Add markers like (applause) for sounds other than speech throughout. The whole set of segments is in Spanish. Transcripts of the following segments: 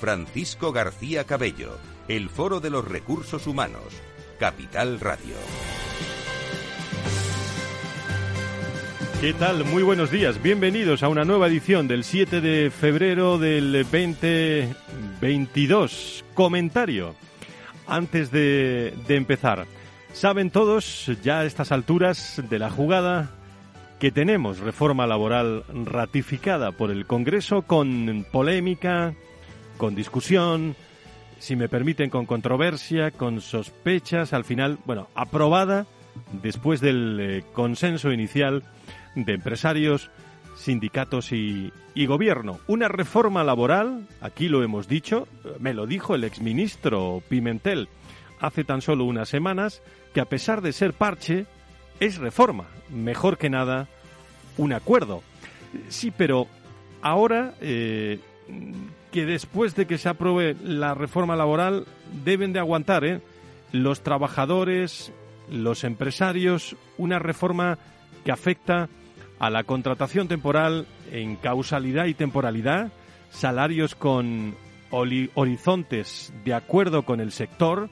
Francisco García Cabello, el Foro de los Recursos Humanos, Capital Radio. ¿Qué tal? Muy buenos días. Bienvenidos a una nueva edición del 7 de febrero del 2022. Comentario. Antes de, de empezar, saben todos ya a estas alturas de la jugada que tenemos reforma laboral ratificada por el Congreso con polémica, con discusión, si me permiten, con controversia, con sospechas, al final, bueno, aprobada después del eh, consenso inicial de empresarios, sindicatos y, gobierno. Una reforma laboral, aquí lo hemos dicho, me lo dijo el exministro Pimentel hace tan solo unas semanas, que a pesar de ser parche, es reforma. Mejor que nada, un acuerdo. Sí, pero ahora eh, que después de que se apruebe la reforma laboral deben de aguantar ¿eh? los trabajadores, los empresarios, una reforma que afecta a la contratación temporal en causalidad y temporalidad, salarios con horizontes de acuerdo con el sector,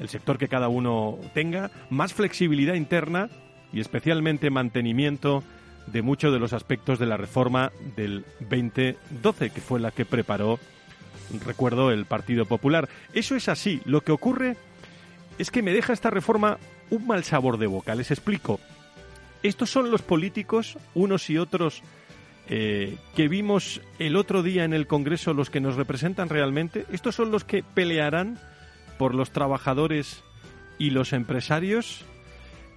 el sector que cada uno tenga, más flexibilidad interna y especialmente mantenimiento de muchos de los aspectos de la reforma del 2012, que fue la que preparó, recuerdo, el Partido Popular. Eso es así. Lo que ocurre es que me deja esta reforma un mal sabor de boca. Les explico. Estos son los políticos, unos y otros, eh, que vimos el otro día en el Congreso, los que nos representan realmente. Estos son los que pelearán por los trabajadores y los empresarios.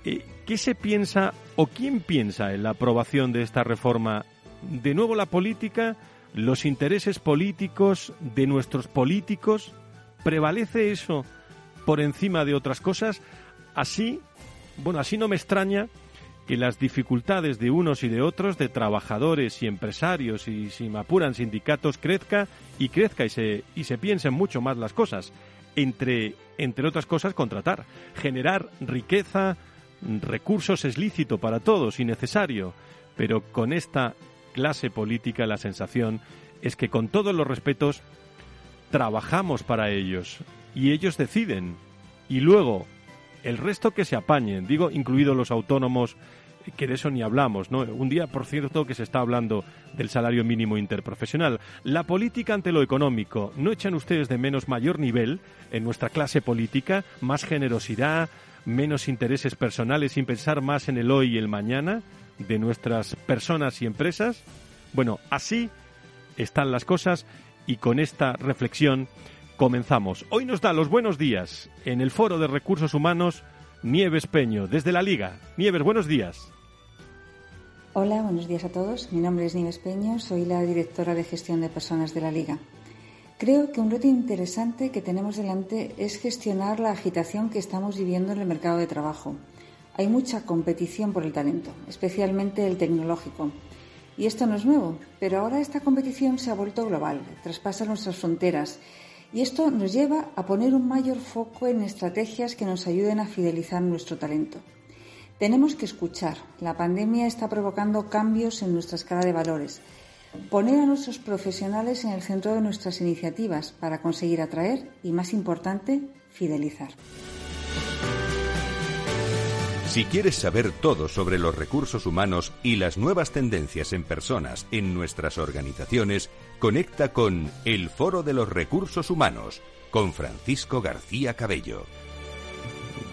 Eh, ¿Qué se piensa o quién piensa en la aprobación de esta reforma? De nuevo la política, los intereses políticos de nuestros políticos, ¿prevalece eso por encima de otras cosas? Así, bueno, así no me extraña que las dificultades de unos y de otros, de trabajadores y empresarios y si me apuran sindicatos, crezca y crezca y se, y se piensen mucho más las cosas. Entre, entre otras cosas, contratar, generar riqueza, recursos es lícito para todos y necesario, pero con esta clase política la sensación es que con todos los respetos trabajamos para ellos y ellos deciden y luego el resto que se apañen, digo, incluidos los autónomos, que de eso ni hablamos, ¿no? Un día, por cierto, que se está hablando del salario mínimo interprofesional. La política ante lo económico, ¿no echan ustedes de menos mayor nivel en nuestra clase política, más generosidad, menos intereses personales sin pensar más en el hoy y el mañana de nuestras personas y empresas? Bueno, así están las cosas y con esta reflexión comenzamos. Hoy nos da los buenos días en el Foro de Recursos Humanos Nieves Peño, desde la Liga. Nieves, buenos días. Hola, buenos días a todos. Mi nombre es Nieves Peño, soy la directora de gestión de personas de la Liga. Creo que un reto interesante que tenemos delante es gestionar la agitación que estamos viviendo en el mercado de trabajo. Hay mucha competición por el talento, especialmente el tecnológico. Y esto no es nuevo, pero ahora esta competición se ha vuelto global, traspasa nuestras fronteras y esto nos lleva a poner un mayor foco en estrategias que nos ayuden a fidelizar nuestro talento. Tenemos que escuchar. La pandemia está provocando cambios en nuestra escala de valores Poner a nuestros profesionales en el centro de nuestras iniciativas para conseguir atraer y, más importante, fidelizar. Si quieres saber todo sobre los recursos humanos y las nuevas tendencias en personas en nuestras organizaciones, conecta con El Foro de los Recursos Humanos con Francisco García Cabello.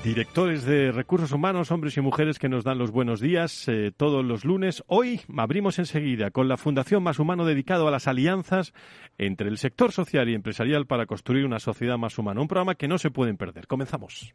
Directores de recursos humanos, hombres y mujeres que nos dan los buenos días eh, todos los lunes. Hoy abrimos enseguida con la Fundación Más Humano dedicado a las alianzas entre el sector social y empresarial para construir una sociedad más humana. Un programa que no se pueden perder. Comenzamos.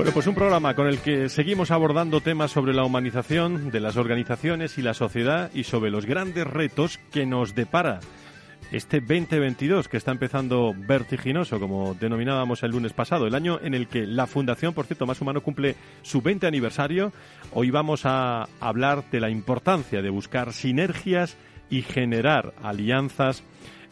Bueno, pues un programa con el que seguimos abordando temas sobre la humanización de las organizaciones y la sociedad y sobre los grandes retos que nos depara este 2022 que está empezando vertiginoso, como denominábamos el lunes pasado, el año en el que la Fundación, por cierto, Más Humano cumple su 20 aniversario. Hoy vamos a hablar de la importancia de buscar sinergias y generar alianzas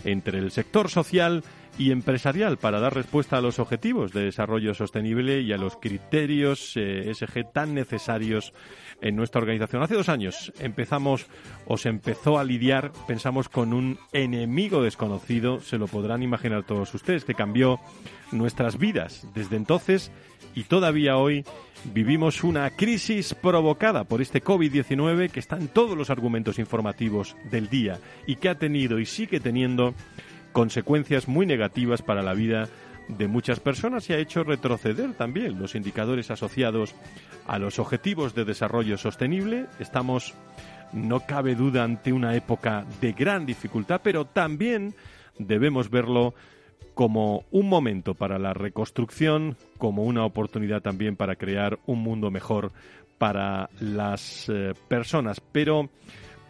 entre el sector social y empresarial para dar respuesta a los objetivos de desarrollo sostenible y a los criterios eh, SG tan necesarios en nuestra organización. Hace dos años empezamos o se empezó a lidiar, pensamos, con un enemigo desconocido, se lo podrán imaginar todos ustedes, que cambió nuestras vidas. Desde entonces y todavía hoy vivimos una crisis provocada por este COVID-19 que está en todos los argumentos informativos del día y que ha tenido y sigue teniendo consecuencias muy negativas para la vida de muchas personas y ha hecho retroceder también los indicadores asociados a los objetivos de desarrollo sostenible. Estamos, no cabe duda, ante una época de gran dificultad, pero también debemos verlo como un momento para la reconstrucción, como una oportunidad también para crear un mundo mejor para las eh, personas. Pero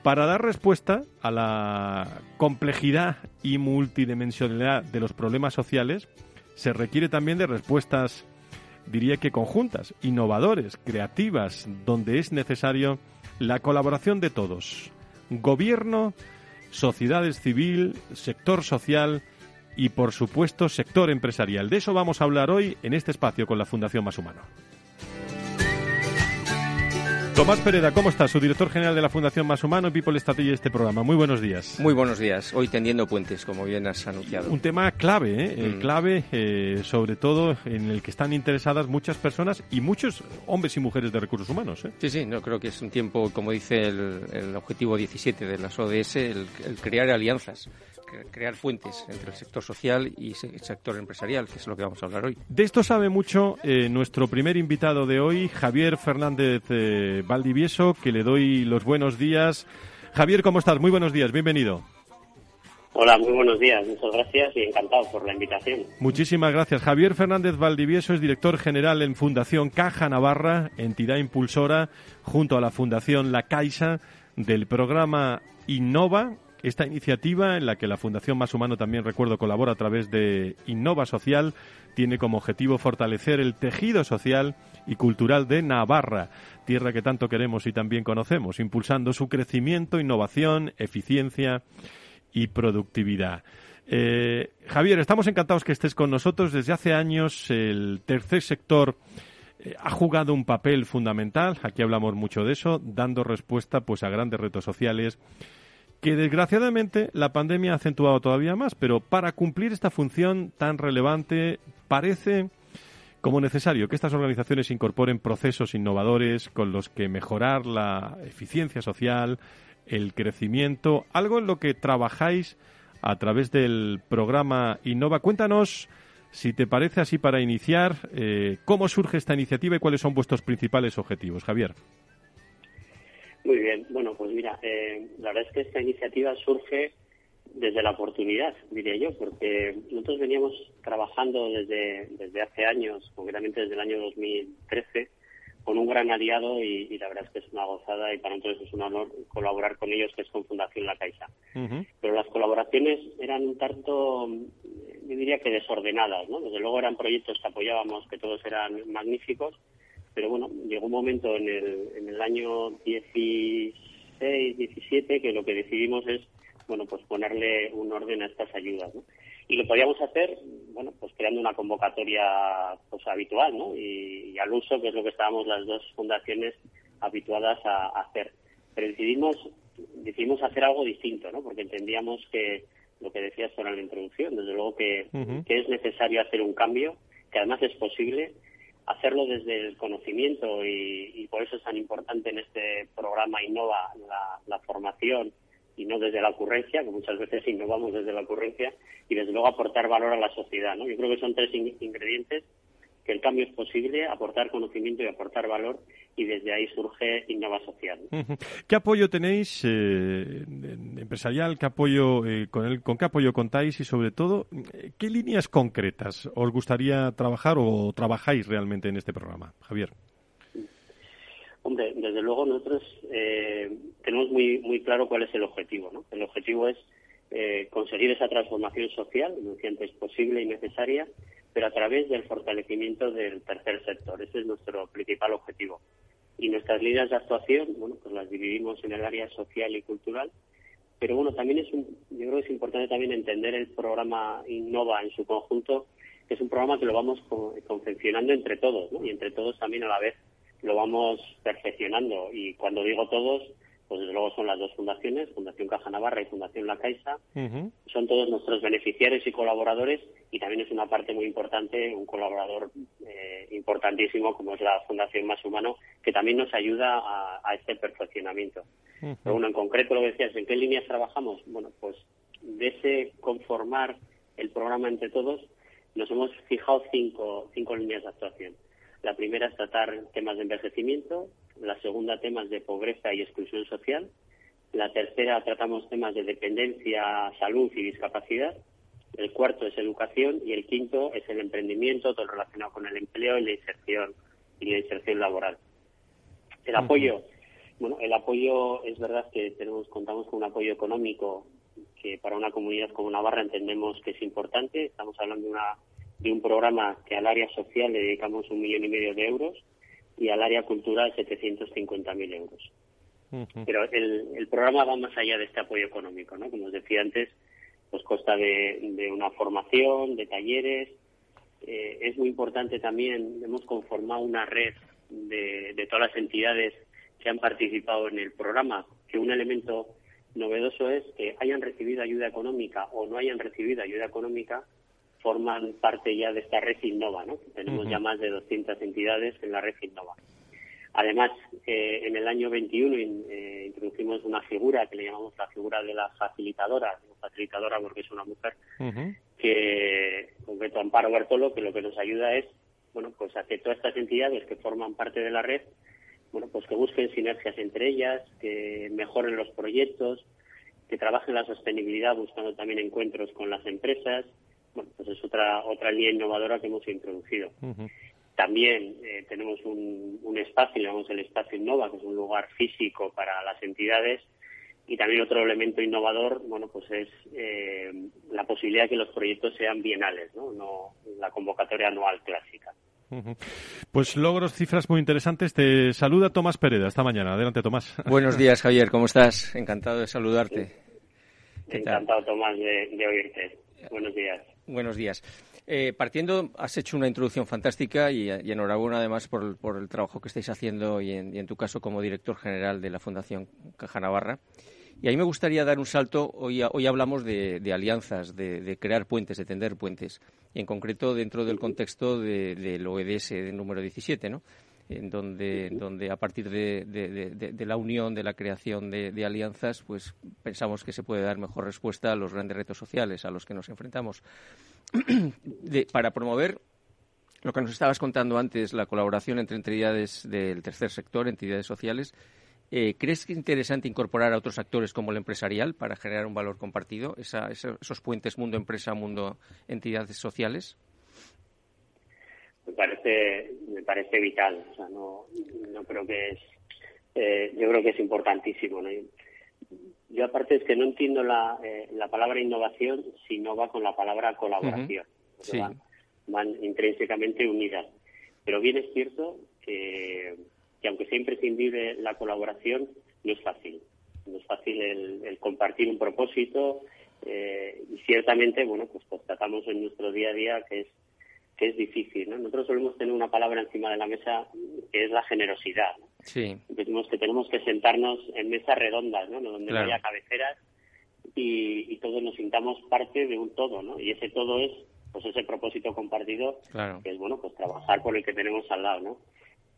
para dar respuesta a la complejidad y multidimensionalidad de los problemas sociales, se requiere también de respuestas, diría que conjuntas, innovadores, creativas, donde es necesario la colaboración de todos. Gobierno, sociedades civil, sector social y, por supuesto, sector empresarial. De eso vamos a hablar hoy en este espacio con la Fundación Más Humano. Tomás Pereda, ¿cómo está? Su director general de la Fundación Más Humano y People Strategy de este programa. Muy buenos días. Muy buenos días. Hoy tendiendo puentes, como bien has anunciado. Un tema clave, ¿eh? eh mm. clave, eh, sobre todo en el que están interesadas muchas personas y muchos hombres y mujeres de recursos humanos. ¿eh? Sí, sí, no, creo que es un tiempo, como dice el, objetivo 17 de las ODS, el crear alianzas crear fuentes entre el sector social y el sector empresarial, que es lo que vamos a hablar hoy. De esto sabe mucho eh, nuestro primer invitado de hoy, Javier Fernández eh, Valdivieso, que le doy los buenos días. Javier, ¿cómo estás? Muy buenos días, bienvenido. Hola, muy buenos días. Muchas gracias y encantado por la invitación. Muchísimas gracias. Javier Fernández Valdivieso es director general en Fundación Caja Navarra, entidad impulsora junto a la Fundación La Caixa del programa Innova, esta iniciativa, en la que la Fundación Más Humano también recuerdo colabora a través de Innova Social, tiene como objetivo fortalecer el tejido social y cultural de Navarra, tierra que tanto queremos y también conocemos, impulsando su crecimiento, innovación, eficiencia y productividad. Eh, Javier, estamos encantados que estés con nosotros. Desde hace años el tercer sector eh, ha jugado un papel fundamental, aquí hablamos mucho de eso, dando respuesta pues a grandes retos sociales que desgraciadamente la pandemia ha acentuado todavía más, pero para cumplir esta función tan relevante parece como necesario que estas organizaciones incorporen procesos innovadores con los que mejorar la eficiencia social, el crecimiento, algo en lo que trabajáis a través del programa Innova. Cuéntanos, si te parece así para iniciar, eh, cómo surge esta iniciativa y cuáles son vuestros principales objetivos, Javier. Muy bien, bueno, pues mira, eh, la verdad es que esta iniciativa surge desde la oportunidad, diría yo, porque nosotros veníamos trabajando desde, desde hace años, concretamente desde el año 2013, con un gran aliado y, la verdad es que es una gozada y para nosotros es un honor colaborar con ellos, que es con Fundación La Caixa. Pero las colaboraciones eran un tanto, yo diría que desordenadas, ¿no? Desde luego eran proyectos que apoyábamos, que todos eran magníficos, pero bueno, llegó un momento en el, en el año 16, 17 que lo que decidimos es, bueno, pues ponerle un orden a estas ayudas, ¿no? Y lo podíamos hacer, bueno, pues creando una convocatoria pues habitual, ¿no? Y, al uso, que es lo que estábamos las dos fundaciones habituadas a, hacer. Pero decidimos, decidimos hacer algo distinto, ¿no? Porque entendíamos que lo que decías en la introducción, desde luego que, que es necesario hacer un cambio, que además es posible hacerlo desde el conocimiento y, por eso es tan importante en este programa Innova la, formación y no desde la ocurrencia, que muchas veces innovamos desde la ocurrencia, y desde luego aportar valor a la sociedad. ¿no? Yo creo que son tres ingredientes que el cambio es posible, aportar conocimiento y aportar valor, y desde ahí surge Innova Social. ¿Qué apoyo tenéis eh, empresarial? ¿Qué apoyo, eh, con, el, ¿Con qué apoyo contáis? Y sobre todo, ¿qué líneas concretas os gustaría trabajar o trabajáis realmente en este programa, Javier? Hombre, desde luego nosotros eh, tenemos muy, muy claro cuál es el objetivo. ¿no? El objetivo es conseguir esa transformación social, que antes posible y necesaria, pero a través del fortalecimiento del tercer sector. Ese es nuestro principal objetivo. Y nuestras líneas de actuación, bueno, pues las dividimos en el área social y cultural, pero bueno, también es un, yo creo que es importante también entender el programa Innova en su conjunto, es un programa que lo vamos confeccionando entre todos, ¿no? Y entre todos también a la vez lo vamos perfeccionando. Y cuando digo todos, pues desde luego son las dos fundaciones, Fundación Caja Navarra y Fundación La Caixa. Son todos nuestros beneficiarios y colaboradores y también es una parte muy importante, un colaborador eh, importantísimo como es la Fundación Más Humano, que también nos ayuda a, este perfeccionamiento. Pero bueno, en concreto lo que decías, ¿en qué líneas trabajamos? Bueno, pues de ese conformar el programa entre todos, nos hemos fijado cinco, cinco líneas de actuación. La primera es tratar temas de envejecimiento, la segunda temas de pobreza y exclusión social, la tercera tratamos temas de dependencia, salud y discapacidad, el cuarto es educación y el quinto es el emprendimiento, todo relacionado con el empleo y la inserción y la inserción laboral. El apoyo, bueno, el apoyo es verdad que tenemos contamos con un apoyo económico que para una comunidad como Navarra entendemos que es importante. Estamos hablando de, una, de un programa que al área social le dedicamos un millón y medio de euros y al área cultural 750.000 euros. Pero el, el, programa va más allá de este apoyo económico, ¿no? Como os decía antes, pues consta de, de una formación, de talleres. Eh, es muy importante también, hemos conformado una red de, de todas las entidades que han participado en el programa, que un elemento novedoso es que hayan recibido ayuda económica o no hayan recibido ayuda económica, forman parte ya de esta red Innova, ¿no? Tenemos ya más de 200 entidades en la red Innova. Además, eh, en el año 21 eh, introducimos una figura que le llamamos la figura de la facilitadora, facilitadora porque es una mujer, que, en concreto Amparo Bertolo, que lo que nos ayuda es, bueno, pues a que todas estas entidades que forman parte de la red, bueno, pues que busquen sinergias entre ellas, que mejoren los proyectos, que trabajen la sostenibilidad buscando también encuentros con las empresas, bueno, pues es otra, otra línea innovadora que hemos introducido. También eh, tenemos un, un espacio, llamamos el espacio Innova, que es un lugar físico para las entidades. Y también otro elemento innovador, bueno, pues es eh, la posibilidad de que los proyectos sean bienales, ¿no? no la convocatoria anual clásica. Pues logros, cifras muy interesantes. Te saluda Tomás Pereda esta mañana. Adelante, Tomás. (laughs) Buenos días, Javier. ¿Cómo estás? Encantado de saludarte. Encantado, Tomás, de oírte. Buenos días. Buenos días. Eh, partiendo, has hecho una introducción fantástica y, enhorabuena además por, el trabajo que estáis haciendo y en, tu caso como director general de la Fundación Caja Navarra. Y ahí me gustaría dar un salto. Hoy, hoy hablamos de, alianzas, de, crear puentes, de tender puentes. Y en concreto dentro del contexto del OEDS número 17, ¿no? En donde, donde a partir de, de, la unión, de la creación de, alianzas, pues pensamos que se puede dar mejor respuesta a los grandes retos sociales a los que nos enfrentamos. (clears throat) para promover lo que nos estabas contando antes, la colaboración entre entidades del tercer sector, entidades sociales, eh, ¿crees que es interesante incorporar a otros actores como el empresarial para generar un valor compartido, esos puentes mundo-empresa, mundo-entidades sociales? Me parece me parece vital. O sea no no creo que es eh, yo creo que es importantísimo ¿no? yo aparte es que no entiendo la, eh, la palabra innovación si no va con la palabra colaboración. Van, intrínsecamente unidas. Pero bien es cierto que, que aunque sea imprescindible la colaboración no es fácil. No es fácil el, el compartir un propósito eh, y ciertamente bueno pues constatamos en nuestro día a día que es que es difícil. ¿no? Nosotros solemos tener una palabra encima de la mesa que es la generosidad. Sí. Decimos que tenemos que sentarnos en mesas redondas, ¿no? donde no haya cabeceras y, todos nos sintamos parte de un todo, ¿no? Y ese todo es pues ese propósito compartido, que es bueno pues trabajar por el que tenemos al lado, ¿no?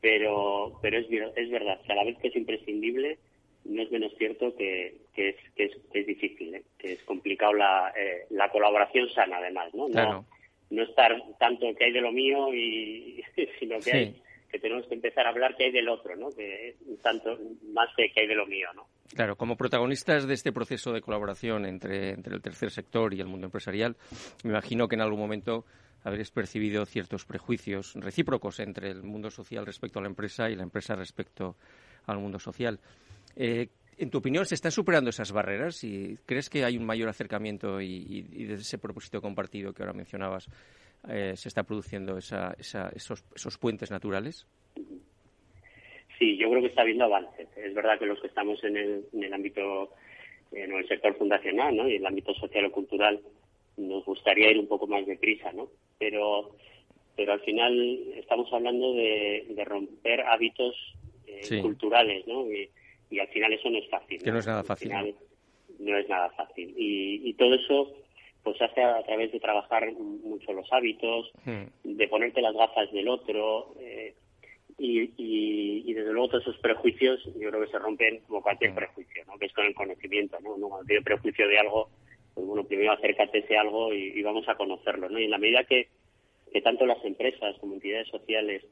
Pero pero es es verdad que a la vez que es imprescindible no es menos cierto que, es, que, es, difícil, ¿eh? que es complicado la, eh, la colaboración sana, además, ¿no? No, no estar tanto que hay de lo mío, y (laughs) sino que hay que tenemos que empezar a hablar que hay del otro, ¿no? Que tanto más que hay de lo mío, ¿no? Claro, como protagonistas de este proceso de colaboración entre, entre el tercer sector y el mundo empresarial, me imagino que en algún momento habréis percibido ciertos prejuicios recíprocos entre el mundo social respecto a la empresa y la empresa respecto al mundo social. Eh, en tu opinión, ¿se están superando esas barreras y crees que hay un mayor acercamiento y, y, desde ese propósito compartido que ahora mencionabas eh, se está produciendo esa, esos, esos puentes naturales? Sí, yo creo que está habiendo avances. Es verdad que los que estamos en el, en el ámbito, en el sector fundacional ¿no? y en el ámbito social o cultural, nos gustaría ir un poco más deprisa, ¿no? Pero, pero al final estamos hablando de, de romper hábitos eh, culturales, ¿no? Y, al final eso no es fácil. Que no es nada fácil. ¿no? es nada fácil. Y, y todo eso pues se hace a través de trabajar mucho los hábitos, hmm. de ponerte las gafas del otro, eh, y, y, desde luego todos esos prejuicios yo creo que se rompen como cualquier hmm. prejuicio, ¿no? que es con el conocimiento, ¿no? Cuando tienes prejuicio de algo, pues bueno, primero acércate a ese algo y, vamos a conocerlo, ¿no? Y en la medida que, que tanto las empresas como entidades sociales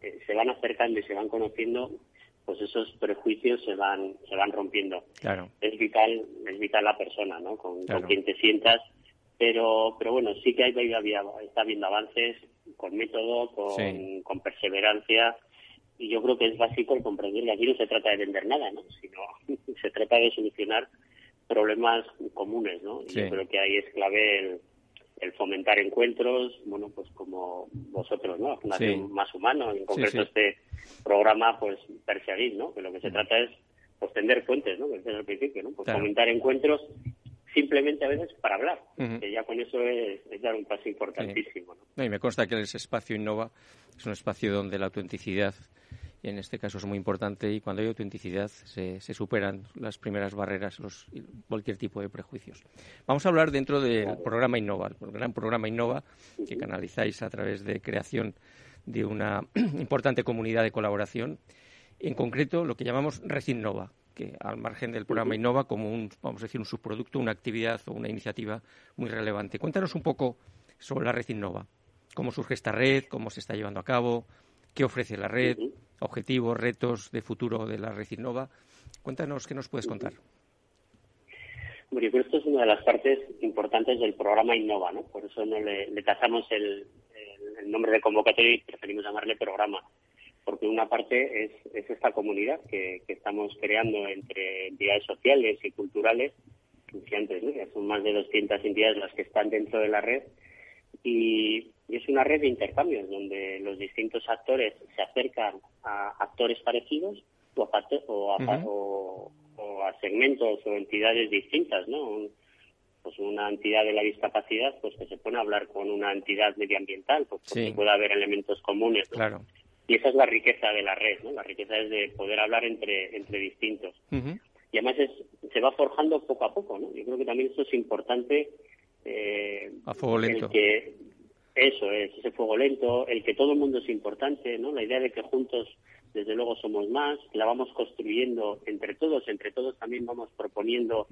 eh, se van acercando y se van conociendo, pues esos prejuicios se van se van rompiendo. Claro. Es vital es vital la persona, ¿no? Con, con quien te sientas. Pero pero bueno sí que hay está habiendo avances con método con, con perseverancia. Y yo creo que es básico el comprender que aquí no se trata de vender nada no sino (laughs) se trata de solucionar problemas comunes no y yo creo que ahí es clave el, el, fomentar encuentros bueno pues como vosotros no Fundación más humano en concreto este programa pues perseguir no que lo que se mm. trata es pues tender fuentes no desde el principio no pues fomentar encuentros simplemente a veces para hablar, que ya con eso es, dar un paso importantísimo. ¿no? y me consta que ese espacio Innova es un espacio donde la autenticidad, en este caso es muy importante, y cuando hay autenticidad se, superan las primeras barreras, los, cualquier tipo de prejuicios. Vamos a hablar dentro del programa Innova, el gran programa Innova que canalizáis a través de creación de una (clears throat) importante comunidad de colaboración, en concreto lo que llamamos Red Innova que al margen del programa Innova como un, vamos a decir, un subproducto, una actividad o una iniciativa muy relevante. Cuéntanos un poco sobre la red Innova. ¿Cómo surge esta red? ¿Cómo se está llevando a cabo? ¿Qué ofrece la red? ¿Objetivos, retos de futuro de la red Innova? Cuéntanos qué nos puedes contar. Bueno, esto es una de las partes importantes del programa Innova, ¿no? Por eso no le, le tasamos el, nombre de convocatoria y preferimos llamarle programa porque una parte es, esta comunidad que, estamos creando entre entidades sociales y culturales, antes, ¿no? son más de 200 entidades las que están dentro de la red, y, es una red de intercambios donde los distintos actores se acercan a actores parecidos o a, o a, segmentos o entidades distintas, ¿no? pues una entidad de la discapacidad pues que se pone a hablar con una entidad medioambiental pues porque puede haber elementos comunes claro y esa es la riqueza de la red, ¿no? La riqueza es de poder hablar entre, entre distintos. Y además es, se va forjando poco a poco, ¿no? Yo creo que también eso es importante. Eh, a fuego lento. que, eso es, ese fuego lento, el que todo el mundo es importante, ¿no? La idea de que juntos, desde luego, somos más, la vamos construyendo entre todos, entre todos también vamos proponiendo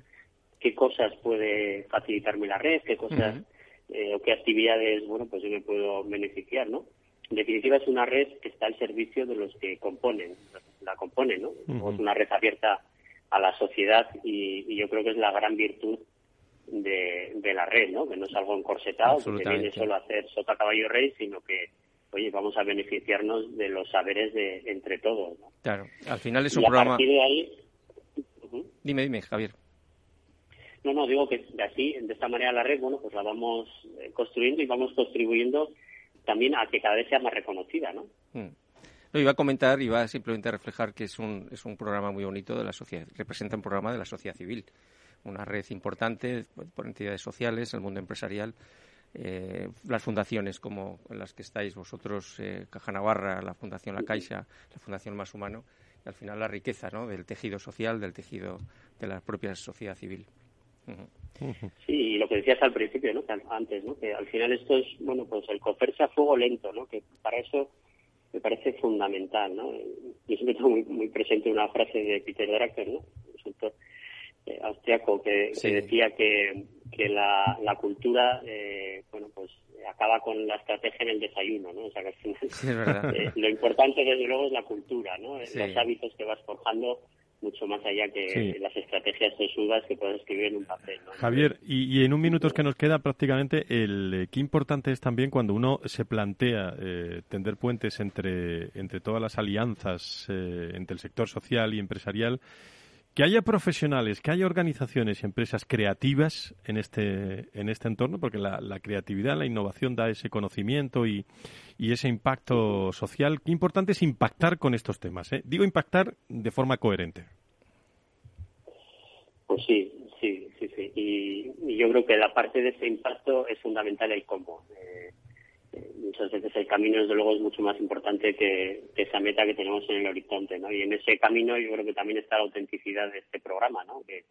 qué cosas puede facilitarme la red, qué cosas eh, o qué actividades, bueno, pues yo me puedo beneficiar, ¿no? en definitiva es una red que está al servicio de los que componen, la componen, ¿no? Es una red abierta a la sociedad y, yo creo que es la gran virtud de, la red, ¿no? Que no es algo encorsetado, que viene solo a hacer sota caballo rey, sino que, oye, vamos a beneficiarnos de los saberes de entre todos, ¿no? Claro, al final es un programa... A partir de ahí... Dime, dime, Javier. No, no, digo que de así, de esta manera la red, bueno, pues la vamos eh, construyendo y vamos contribuyendo también a que cada vez sea más reconocida, ¿no? Mm. iba a comentar, iba simplemente a reflejar que es un, es un programa muy bonito de la sociedad, representa un programa de la sociedad civil, una red importante por entidades sociales, el mundo empresarial, eh, las fundaciones como las que estáis vosotros, eh, Caja Navarra, la Fundación La Caixa, la Fundación Más Humano, y al final la riqueza ¿no? del tejido social, del tejido de la propia sociedad civil. Sí, y lo que decías al principio, ¿no? antes, ¿no? Que al final esto es, bueno, pues el cogerse a fuego lento, ¿no? Que para eso me parece fundamental, ¿no? Yo siempre tengo muy, presente una frase de Peter Drucker, ¿no? Eh, austriaco que, decía que, que la, la cultura, bueno, pues acaba con la estrategia en el desayuno, ¿no? O sea, que al final (laughs) lo importante, desde luego, es la cultura, ¿no? Los hábitos que vas forjando mucho más allá que las estrategias sesudas que puedes escribir en un papel. Javier, y, en un minuto que nos queda prácticamente, el, eh, qué importante es también cuando uno se plantea eh, tender puentes entre, entre todas las alianzas eh, entre el sector social y empresarial, que haya profesionales, que haya organizaciones y empresas creativas en este, en este entorno, porque la, creatividad, la innovación da ese conocimiento y, ese impacto social. Qué importante es impactar con estos temas. ¿eh? Digo impactar de forma coherente. Pues sí, sí, sí, sí. Y, yo creo que la parte de ese impacto es fundamental el cómo. Muchas veces el camino, desde luego, es mucho más importante que, esa meta que tenemos en el horizonte, ¿no? Y en ese camino yo creo que también está la autenticidad de este programa, ¿no? Que,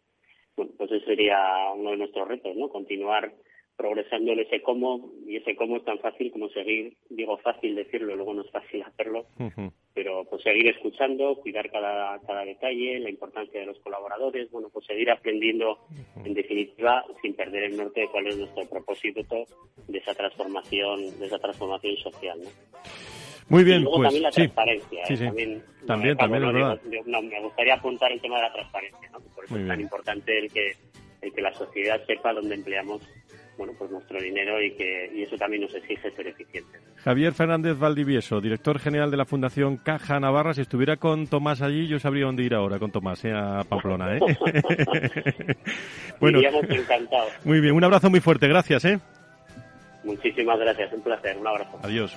bueno, pues ese sería uno de nuestros retos, ¿no? Continuar progresando en ese cómo, y ese cómo es tan fácil como seguir, digo fácil decirlo, luego no es fácil hacerlo, pero pues seguir escuchando, cuidar cada, cada detalle, la importancia de los colaboradores, bueno, pues seguir aprendiendo, en definitiva, sin perder el norte de cuál es nuestro propósito de esa transformación, de esa transformación social, ¿no? Muy bien, luego pues también la transparencia, sí, ¿eh? sí. también, también, también es verdad. no, me gustaría apuntar el tema de la transparencia, ¿no? Por eso es tan importante el que, el que la sociedad sepa dónde empleamos bueno, pues nuestro dinero y que y eso también nos exige ser eficientes. Javier Fernández Valdivieso, director general de la Fundación Caja Navarra. Si estuviera con Tomás allí, yo sabría dónde ir ahora con Tomás, ¿eh? a Pamplona. ¿eh? (laughs) bueno, encantados. Muy bien, un abrazo muy fuerte, gracias. ¿eh? Muchísimas gracias, un placer, un abrazo. Adiós.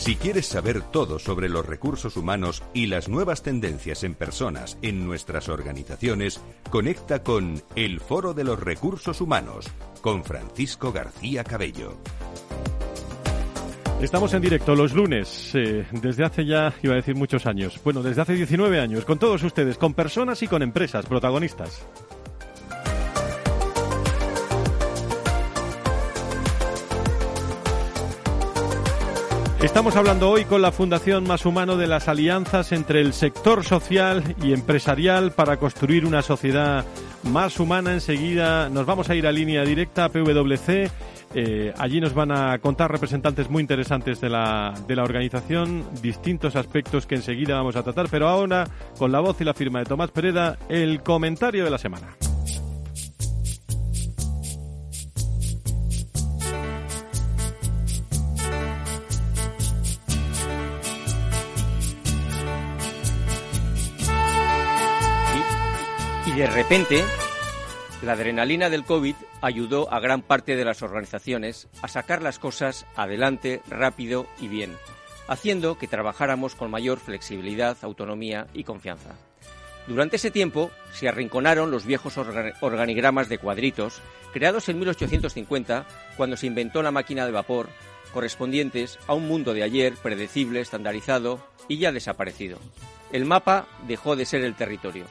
Si quieres saber todo sobre los recursos humanos y las nuevas tendencias en personas en nuestras organizaciones, conecta con El Foro de los Recursos Humanos con Francisco García Cabello. Estamos en directo los lunes, eh, desde hace ya, iba a decir muchos años, bueno, desde hace 19 años, con todos ustedes, con personas y con empresas protagonistas. Estamos hablando hoy con la Fundación Más Humano de las alianzas entre el sector social y empresarial para construir una sociedad más humana. Enseguida nos vamos a ir a línea directa a PwC. Eh, allí nos van a contar representantes muy interesantes de la, de la organización, distintos aspectos que enseguida vamos a tratar, pero ahora, con la voz y la firma de Tomás Pereda, el comentario de la semana. De repente, la adrenalina del COVID ayudó a gran parte de las organizaciones a sacar las cosas adelante rápido y bien, haciendo que trabajáramos con mayor flexibilidad, autonomía y confianza. Durante ese tiempo se arrinconaron los viejos organigramas de cuadritos creados en 1850 cuando se inventó la máquina de vapor, correspondientes a un mundo de ayer predecible, estandarizado y ya desaparecido. El mapa dejó de ser el territorio.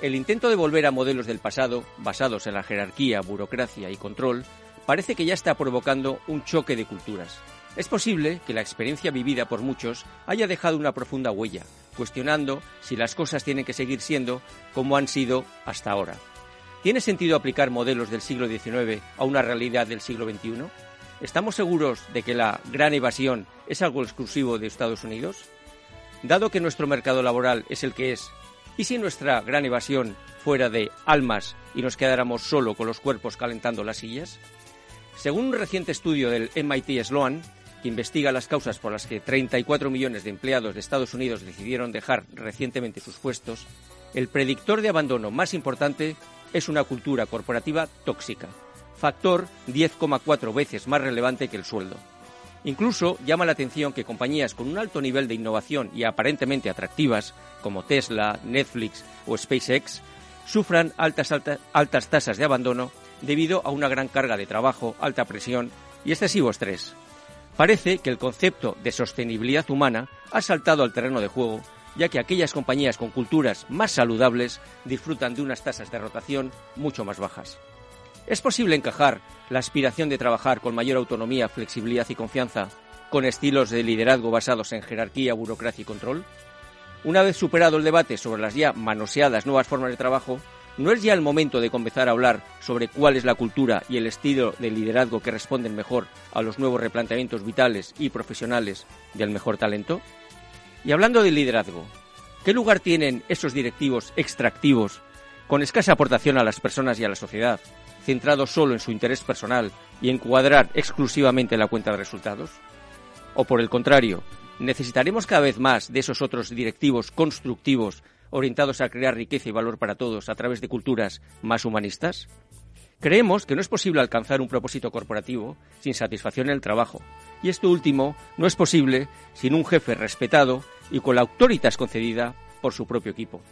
El intento de volver a modelos del pasado, basados en la jerarquía, burocracia y control, parece que ya está provocando un choque de culturas. Es posible que la experiencia vivida por muchos haya dejado una profunda huella, cuestionando si las cosas tienen que seguir siendo como han sido hasta ahora. ¿Tiene sentido aplicar modelos del siglo XIX a una realidad del siglo XXI? ¿Estamos seguros de que la gran evasión es algo exclusivo de Estados Unidos? Dado que nuestro mercado laboral es el que es ¿Y si nuestra gran evasión fuera de almas y nos quedáramos solo con los cuerpos calentando las sillas? Según un reciente estudio del MIT Sloan, que investiga las causas por las que 34 millones de empleados de Estados Unidos decidieron dejar recientemente sus puestos, el predictor de abandono más importante es una cultura corporativa tóxica, factor 10,4 veces más relevante que el sueldo. Incluso llama la atención que compañías con un alto nivel de innovación y aparentemente atractivas, como Tesla, Netflix o SpaceX, sufran altas, altas tasas de abandono debido a una gran carga de trabajo, alta presión y excesivo estrés. Parece que el concepto de sostenibilidad humana ha saltado al terreno de juego, ya que aquellas compañías con culturas más saludables disfrutan de unas tasas de rotación mucho más bajas. ¿Es posible encajar la aspiración de trabajar con mayor autonomía, flexibilidad y confianza con estilos de liderazgo basados en jerarquía, burocracia y control? Una vez superado el debate sobre las ya manoseadas nuevas formas de trabajo, ¿no es ya el momento de comenzar a hablar sobre cuál es la cultura y el estilo de liderazgo que responden mejor a los nuevos replanteamientos vitales y profesionales del mejor talento? Y hablando de liderazgo, ¿qué lugar tienen esos directivos extractivos con escasa aportación a las personas y a la sociedad, centrado solo en su interés personal y en cuadrar exclusivamente la cuenta de resultados? ¿O por el contrario, necesitaremos cada vez más de esos otros directivos constructivos orientados a crear riqueza y valor para todos a través de culturas más humanistas? Creemos que no es posible alcanzar un propósito corporativo sin satisfacción en el trabajo, y esto último no es posible sin un jefe respetado y con la autoritas concedida por su propio equipo.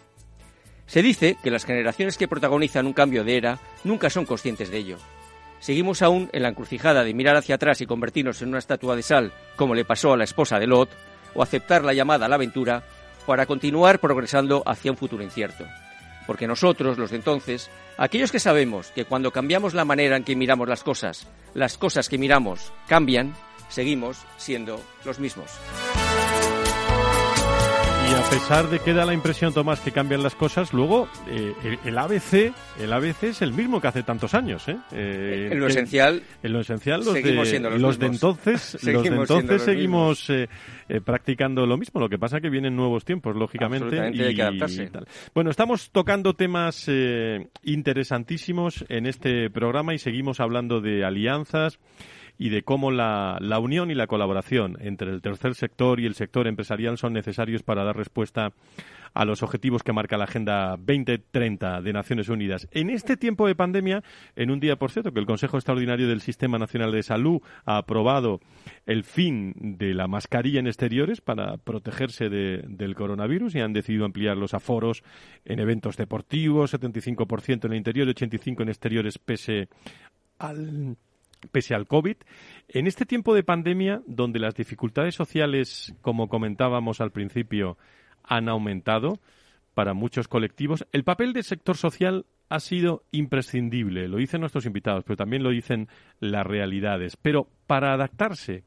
Se dice que las generaciones que protagonizan un cambio de era nunca son conscientes de ello. Seguimos aún en la encrucijada de mirar hacia atrás y convertirnos en una estatua de sal, como le pasó a la esposa de Lot, o aceptar la llamada a la aventura para continuar progresando hacia un futuro incierto. Porque nosotros, los de entonces, aquellos que sabemos que cuando cambiamos la manera en que miramos las cosas, las cosas que miramos cambian, seguimos siendo los mismos. Y a pesar de que da la impresión, Tomás, que cambian las cosas, luego eh, el, ABC, el ABC es el mismo que hace tantos años, ¿eh? eh en lo esencial, en lo esencial, los de, los, de (laughs) entonces, los de entonces seguimos eh, practicando lo mismo. Lo que pasa es que vienen nuevos tiempos, lógicamente, y, hay que adaptarse. Bueno, estamos tocando temas interesantísimos en este programa y seguimos hablando de alianzas y de cómo la, la unión y la colaboración entre el tercer sector y el sector empresarial son necesarios para dar respuesta a los objetivos que marca la Agenda 2030 de Naciones Unidas. En este tiempo de pandemia, en un día, por cierto, que el Consejo Extraordinario del Sistema Nacional de Salud ha aprobado el fin de la mascarilla en exteriores para protegerse del coronavirus y han decidido ampliar los aforos en eventos deportivos, 75% en el interior y 85% en exteriores pese al pese al COVID. En este tiempo de pandemia, donde las dificultades sociales, como comentábamos al principio, han aumentado para muchos colectivos. El papel del sector social ha sido imprescindible, lo dicen nuestros invitados, pero también lo dicen las realidades. Pero para adaptarse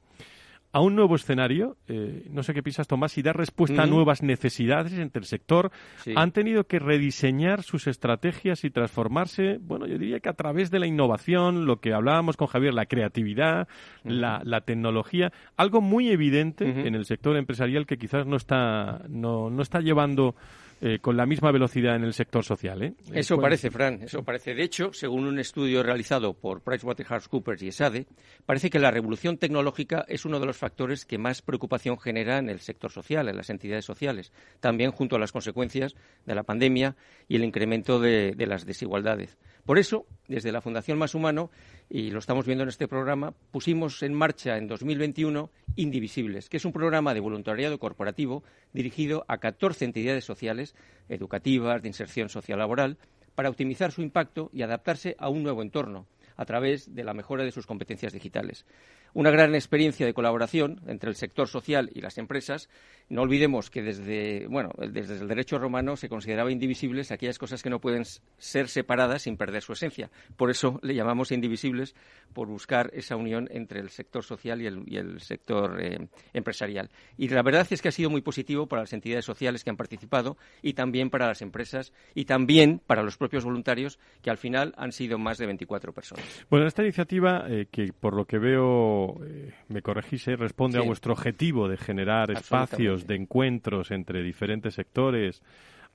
a un nuevo escenario, eh, no sé qué piensas Tomás, y dar respuesta a nuevas necesidades entre el sector, han tenido que rediseñar sus estrategias y transformarse, bueno, yo diría que a través de la innovación, lo que hablábamos con Javier, la creatividad, la, la, tecnología, algo muy evidente en el sector empresarial que quizás no está, no, no está llevando eh, con la misma velocidad en el sector social. ¿eh? Eso parece, Fran, eso parece. De hecho, según un estudio realizado por PricewaterhouseCoopers y ESADE, parece que la revolución tecnológica es uno de los factores que más preocupación genera en el sector social, en las entidades sociales, también junto a las consecuencias de la pandemia y el incremento de las desigualdades. Por eso, desde la Fundación Más Humano, y lo estamos viendo en este programa, pusimos en marcha en 2021 Indivisibles, que es un programa de voluntariado corporativo dirigido a 14 entidades sociales, educativas, de inserción social laboral, para optimizar su impacto y adaptarse a un nuevo entorno a través de la mejora de sus competencias digitales una gran experiencia de colaboración entre el sector social y las empresas. No olvidemos que desde, bueno, desde el derecho romano se consideraba indivisibles aquellas cosas que no pueden ser separadas sin perder su esencia. Por eso le llamamos indivisibles, por buscar esa unión entre el sector social y el, sector eh, empresarial. Y la verdad es que ha sido muy positivo para las entidades sociales que han participado y también para las empresas y también para los propios voluntarios, que al final han sido más de 24 personas. Bueno, esta iniciativa, eh, que por lo que veo eh, me corregise, responde a vuestro objetivo de generar espacios de encuentros entre diferentes sectores,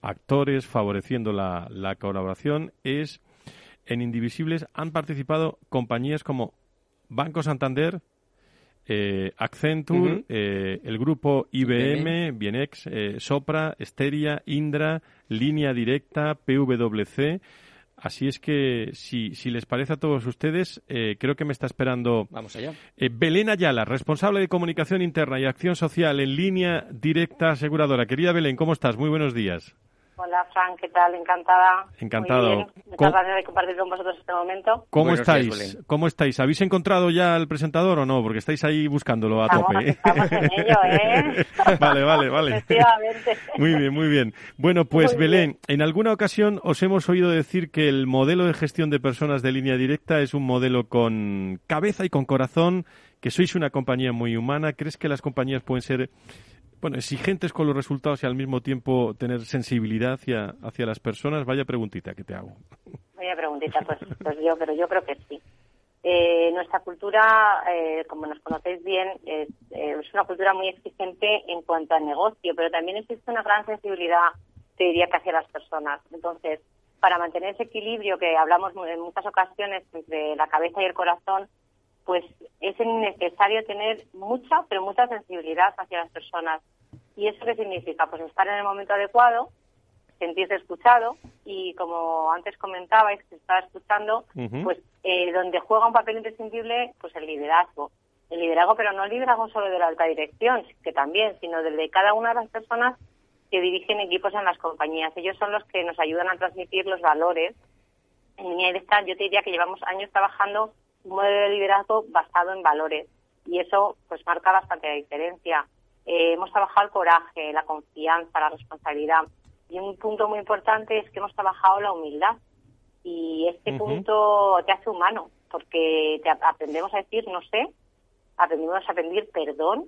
actores, favoreciendo la, colaboración, es en Indivisibles han participado compañías como Banco Santander, eh, Accenture, eh, el grupo IBM, Bienex, Sopra, Esteria, Indra, Línea Directa, PwC. Así es que, si, si les parece a todos ustedes, eh, creo que me está esperando Vamos allá. Eh, Belén Ayala, responsable de comunicación interna y acción social en línea directa aseguradora. Querida Belén, ¿cómo estás? Muy buenos días. Hola, Fran, ¿qué tal? Encantada. Encantado. Muchas gracias de compartir con vosotros este momento. ¿Cómo estáis? ¿Cómo estáis? ¿Habéis encontrado ya el presentador o no? Porque estáis ahí buscándolo a tope. Estamos en ello, ¿eh? (laughs) vale, vale, vale. Efectivamente. Muy bien, muy bien. Bueno, pues Belén, en alguna ocasión os hemos oído decir que el modelo de gestión de personas de línea directa es un modelo con cabeza y con corazón, que sois una compañía muy humana. ¿Crees que las compañías pueden ser bueno, exigentes con los resultados y al mismo tiempo tener sensibilidad hacia, hacia las personas. Vaya preguntita que te hago. Vaya preguntita, pues, pues yo, pero yo creo que sí. Eh, nuestra cultura, eh, como nos conocéis bien, es, eh, es, una cultura muy exigente en cuanto al negocio, pero también existe una gran sensibilidad, te diría que hacia las personas. Entonces, para mantener ese equilibrio que hablamos en muchas ocasiones entre la cabeza y el corazón, pues es necesario tener mucha, pero mucha sensibilidad hacia las personas. ¿Y eso qué significa? Pues estar en el momento adecuado, sentirse escuchado y como antes comentabais que estaba escuchando, pues eh, donde juega un papel imprescindible, pues el liderazgo. El liderazgo, pero no el liderazgo solo de la alta dirección, que también, sino del de cada una de las personas que dirigen equipos en las compañías. Ellos son los que nos ayudan a transmitir los valores. En línea directa, yo te diría que llevamos años trabajando un modelo de liderazgo basado en valores y eso pues marca bastante la diferencia. Eh, hemos trabajado el coraje, la confianza, la responsabilidad y un punto muy importante es que hemos trabajado la humildad y este punto te hace humano porque te aprendemos a decir no sé, aprendimos a pedir perdón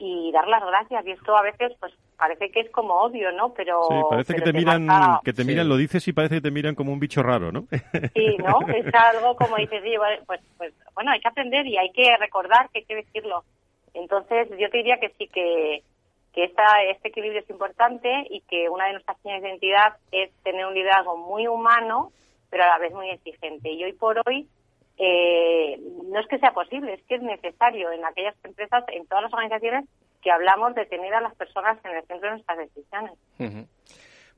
y dar las gracias y esto a veces pues parece que es como odio, ¿no? Pero sí, parece que te, miran, que te miran, lo dices y parece que te miran como un bicho raro, ¿no? (laughs) Sí, ¿no? Es algo como dices, sí, pues, pues bueno, hay que aprender y hay que recordar que hay que decirlo. Entonces, yo te diría que sí, que, que esta, este equilibrio es importante y que una de nuestras señas de identidad es tener un liderazgo muy humano, pero a la vez muy exigente. Y hoy por hoy, eh, no es que sea posible, es que es necesario en aquellas empresas, en todas las organizaciones, que hablamos de tener a las personas en el centro de nuestras decisiones.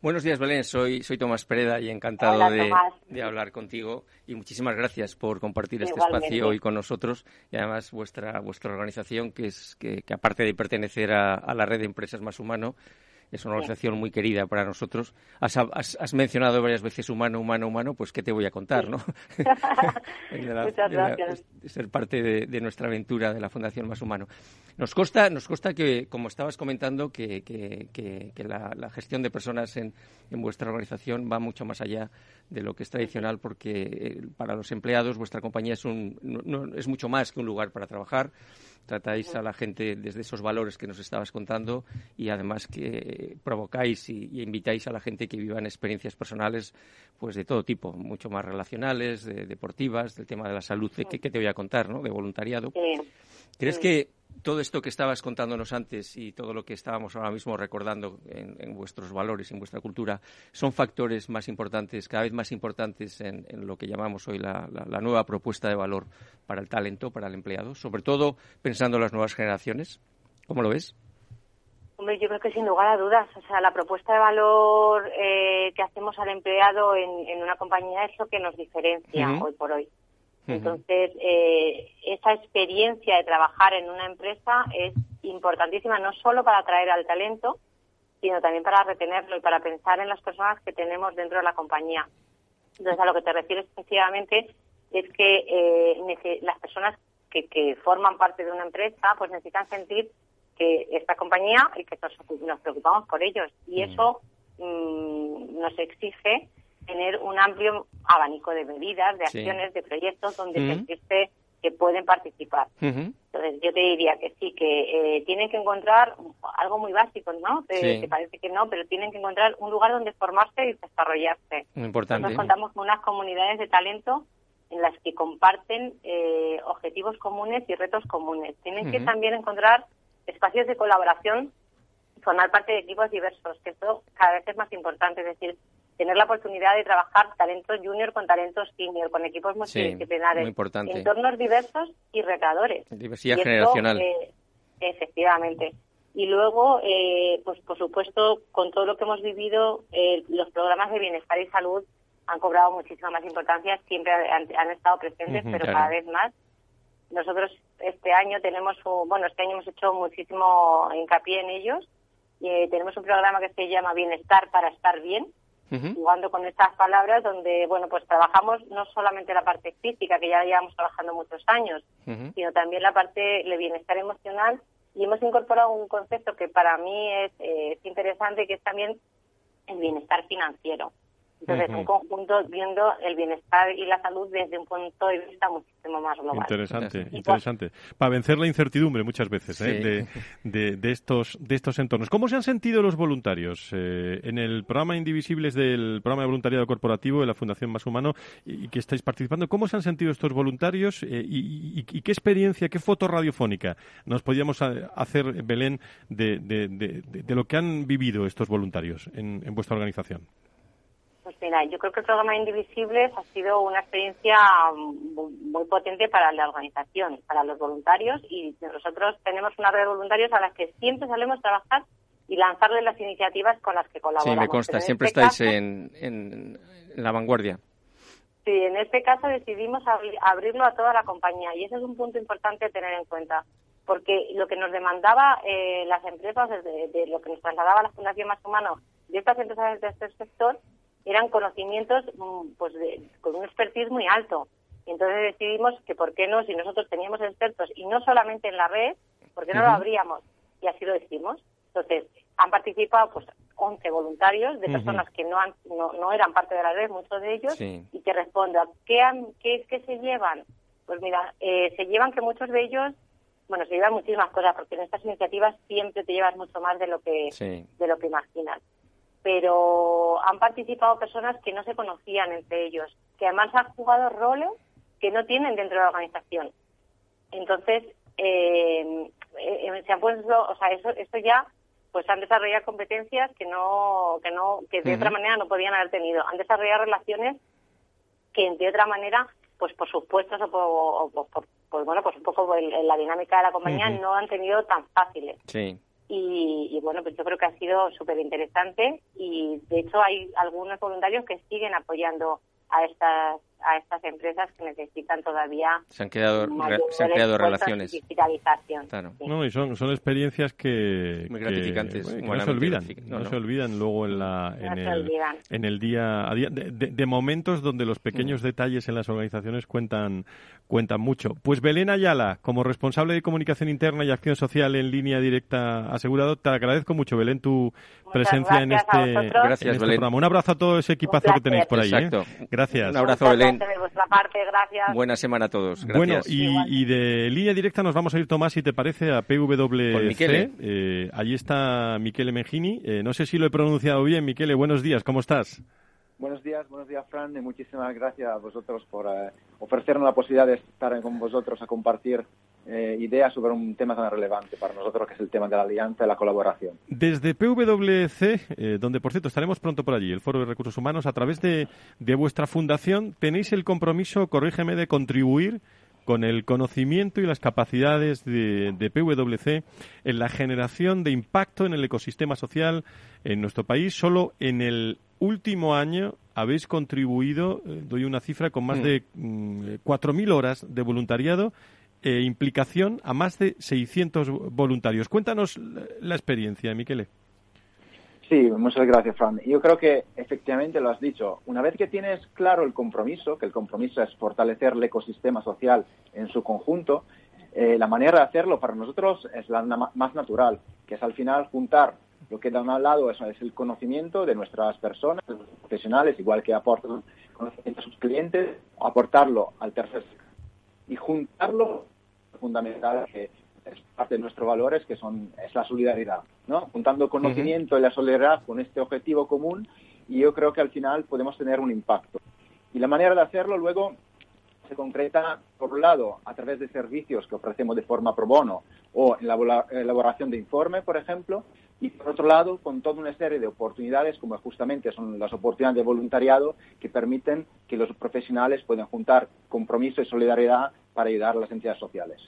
Buenos días, Belén. Soy, soy Tomás Pereda y encantado de, hablar contigo. Y muchísimas gracias por compartir este espacio hoy con nosotros. Y además, vuestra, vuestra organización, que, es, que, aparte de pertenecer a, a, la red de empresas Más Humano, es una organización muy querida para nosotros. Has, has, mencionado varias veces humano, humano, humano, pues qué te voy a contar, ¿no? (laughs) Muchas gracias. ser parte de, nuestra aventura de la Fundación Más Humano. Nos consta, nos consta que, como estabas comentando, que, que, la, gestión de personas en, en vuestra organización va mucho más allá de lo que es tradicional, porque eh, para los empleados vuestra compañía es, un, es mucho más que un lugar para trabajar tratáis a la gente desde esos valores que nos estabas contando y además que provocáis y, invitáis a la gente que vivan experiencias personales pues de todo tipo, mucho más relacionales, deportivas, del tema de la salud, que, te voy a contar, ¿no? De voluntariado. ¿Crees que todo esto que estabas contándonos antes y todo lo que estábamos ahora mismo recordando en, vuestros valores, en vuestra cultura, son factores más importantes, cada vez más importantes en, lo que llamamos hoy la, nueva propuesta de valor para el talento, para el empleado, sobre todo pensando en las nuevas generaciones. ¿Cómo lo ves? Hombre, yo creo que sin lugar a dudas, o sea, la propuesta de valor eh, que hacemos al empleado en, una compañía es lo que nos diferencia hoy por hoy. Entonces, eh, esa experiencia de trabajar en una empresa es importantísima no solo para atraer al talento, sino también para retenerlo y para pensar en las personas que tenemos dentro de la compañía. Entonces, a lo que te refieres específicamente es que eh, las personas que, que, forman parte de una empresa pues necesitan sentir que esta compañía y que nos, preocupamos por ellos. Y eso mm, nos exige tener un amplio abanico de medidas, de acciones, de proyectos donde se que pueden participar. Entonces, yo te diría que sí, que eh, tienen que encontrar algo muy básico, ¿no? Te, parece que no, pero tienen que encontrar un lugar donde formarse y desarrollarse. importante. Nosotros contamos con unas comunidades de talento en las que comparten eh, objetivos comunes y retos comunes. Tienen que también encontrar espacios de colaboración formar parte de equipos diversos, que esto cada vez es más importante. Es decir, tener la oportunidad de trabajar talentos junior con talentos senior, con equipos multidisciplinares, entornos diversos y retadores. Diversidad generacional. Eh, efectivamente. Y luego, eh, pues por supuesto, con todo lo que hemos vivido, eh, los programas de bienestar y salud han cobrado muchísima más importancia, siempre han, estado presentes, pero cada vez más. Nosotros este año tenemos, bueno, este año hemos hecho muchísimo hincapié en ellos. y tenemos un programa que se llama Bienestar para estar bien, jugando con estas palabras donde, bueno, pues trabajamos no solamente la parte física, que ya llevamos trabajando muchos años, sino también la parte de bienestar emocional. Y hemos incorporado un concepto que para mí es, eh, es interesante, que es también el bienestar financiero. Entonces, un conjunto viendo el bienestar y la salud desde un punto de vista muchísimo más global. Interesante, interesante. Para vencer la incertidumbre muchas veces ¿eh? de, de, estos, de estos entornos. ¿Cómo se han sentido los voluntarios eh, en el programa Indivisibles del programa de voluntariado corporativo de la Fundación Más Humano y, que estáis participando? ¿Cómo se han sentido estos voluntarios eh, y, qué experiencia, qué foto radiofónica nos podíamos hacer, Belén, de, de, lo que han vivido estos voluntarios en vuestra organización? Pues mira, yo creo que el programa Indivisibles ha sido una experiencia muy potente para la organización, para los voluntarios y nosotros tenemos una red de voluntarios a las que siempre solemos trabajar y lanzarles las iniciativas con las que colaboramos. Sí, me consta, siempre este estáis en, en, la vanguardia. Sí, en este caso decidimos abrirlo a toda la compañía y ese es un punto importante a tener en cuenta porque lo que nos demandaba eh, las empresas, de, de, lo que nos trasladaba la Fundación Más Humano de estas empresas de este sector, eran conocimientos mm, pues con un expertise muy alto. Y entonces decidimos que por qué no, si nosotros teníamos expertos y no solamente en la red, ¿por qué no lo abríamos? Y así lo decimos. Entonces, han participado pues 11 voluntarios de personas que no, han, no, eran parte de la red, muchos de ellos, y que responden, ¿qué, han, qué, qué se llevan? Pues mira, eh, se llevan que muchos de ellos, bueno, se llevan muchísimas cosas, porque en estas iniciativas siempre te llevas mucho más de lo que, de lo que imaginas pero han participado personas que no se conocían entre ellos, que además han jugado roles que no tienen dentro de la organización. Entonces, eh, eh, se han puesto, o sea, eso, esto ya, pues han desarrollado competencias que no, que no, que de otra manera no podían haber tenido. Han desarrollado relaciones que de otra manera pues por sus puestos o por, pues bueno, pues un poco en, la dinámica de la compañía no han tenido tan fáciles. Sí. Y, y, bueno, pues yo creo que ha sido súper interesante y de hecho hay algunos voluntarios que siguen apoyando a estas a estas empresas que necesitan todavía se han creado se han creado relaciones. digitalización. Claro. no y son son experiencias que muy gratificantes que, no se olvidan no, se olvidan luego en la en, el, en el día a día. De, momentos donde los pequeños mm. detalles en las organizaciones cuentan cuentan mucho. Pues Belén Ayala como responsable de comunicación interna y acción social en línea directa asegurado te agradezco mucho Belén tu presencia en este, gracias, este programa un abrazo a todo ese equipazo que tenéis por ahí ¿eh? gracias un abrazo Belén gracias. Buena semana a todos. Bueno, y, de línea directa nos vamos a ir, Tomás, si te parece, a PWC. Eh, allí está Michele Mengini. Eh, no sé si lo he pronunciado bien, Michele. Buenos días, ¿cómo estás? Buenos días, buenos días, Fran. Y muchísimas gracias a vosotros por eh, ofrecernos la posibilidad de estar con vosotros a compartir eh, ideas sobre un tema tan relevante para nosotros, que es el tema de la alianza y la colaboración. Desde PwC, eh, donde por cierto estaremos pronto por allí, el Foro de Recursos Humanos, a través de, de vuestra fundación, tenéis el compromiso, corrígeme, de contribuir con el conocimiento y las capacidades de, de, PwC en la generación de impacto en el ecosistema social en nuestro país. Solo en el último año habéis contribuido, eh, doy una cifra, con más mm. de 4.000 mm, horas de voluntariado e implicación a más de 600 voluntarios. Cuéntanos la experiencia, Miquele. Sí, muchas gracias, Fran. Yo creo que efectivamente lo has dicho. Una vez que tienes claro el compromiso, que el compromiso es fortalecer el ecosistema social en su conjunto, eh, la manera de hacerlo para nosotros es la más natural, que es al final juntar lo que da un lado es, es el conocimiento de nuestras personas, de los profesionales, igual que aportan conocimiento a sus clientes, aportarlo al tercer sector y juntarlo fundamental que es parte de nuestros valores, que son, es la solidaridad, ¿no? Juntando conocimiento y la solidaridad con este objetivo común, y yo creo que al final podemos tener un impacto. Y la manera de hacerlo luego se concreta, por un lado, a través de servicios que ofrecemos de forma pro bono o en la elaboración de informe, por ejemplo, y por otro lado, con toda una serie de oportunidades, como justamente son las oportunidades de voluntariado, que permiten que los profesionales puedan juntar compromiso y solidaridad para ayudar a las entidades sociales.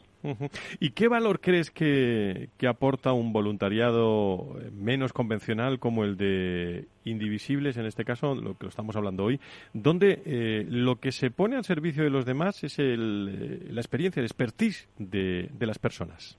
¿Y qué valor crees que, aporta un voluntariado menos convencional como el de Indivisibles, en este caso, lo que estamos hablando hoy, donde eh, lo que se pone al servicio de los demás es el, la experiencia, el expertise de las personas?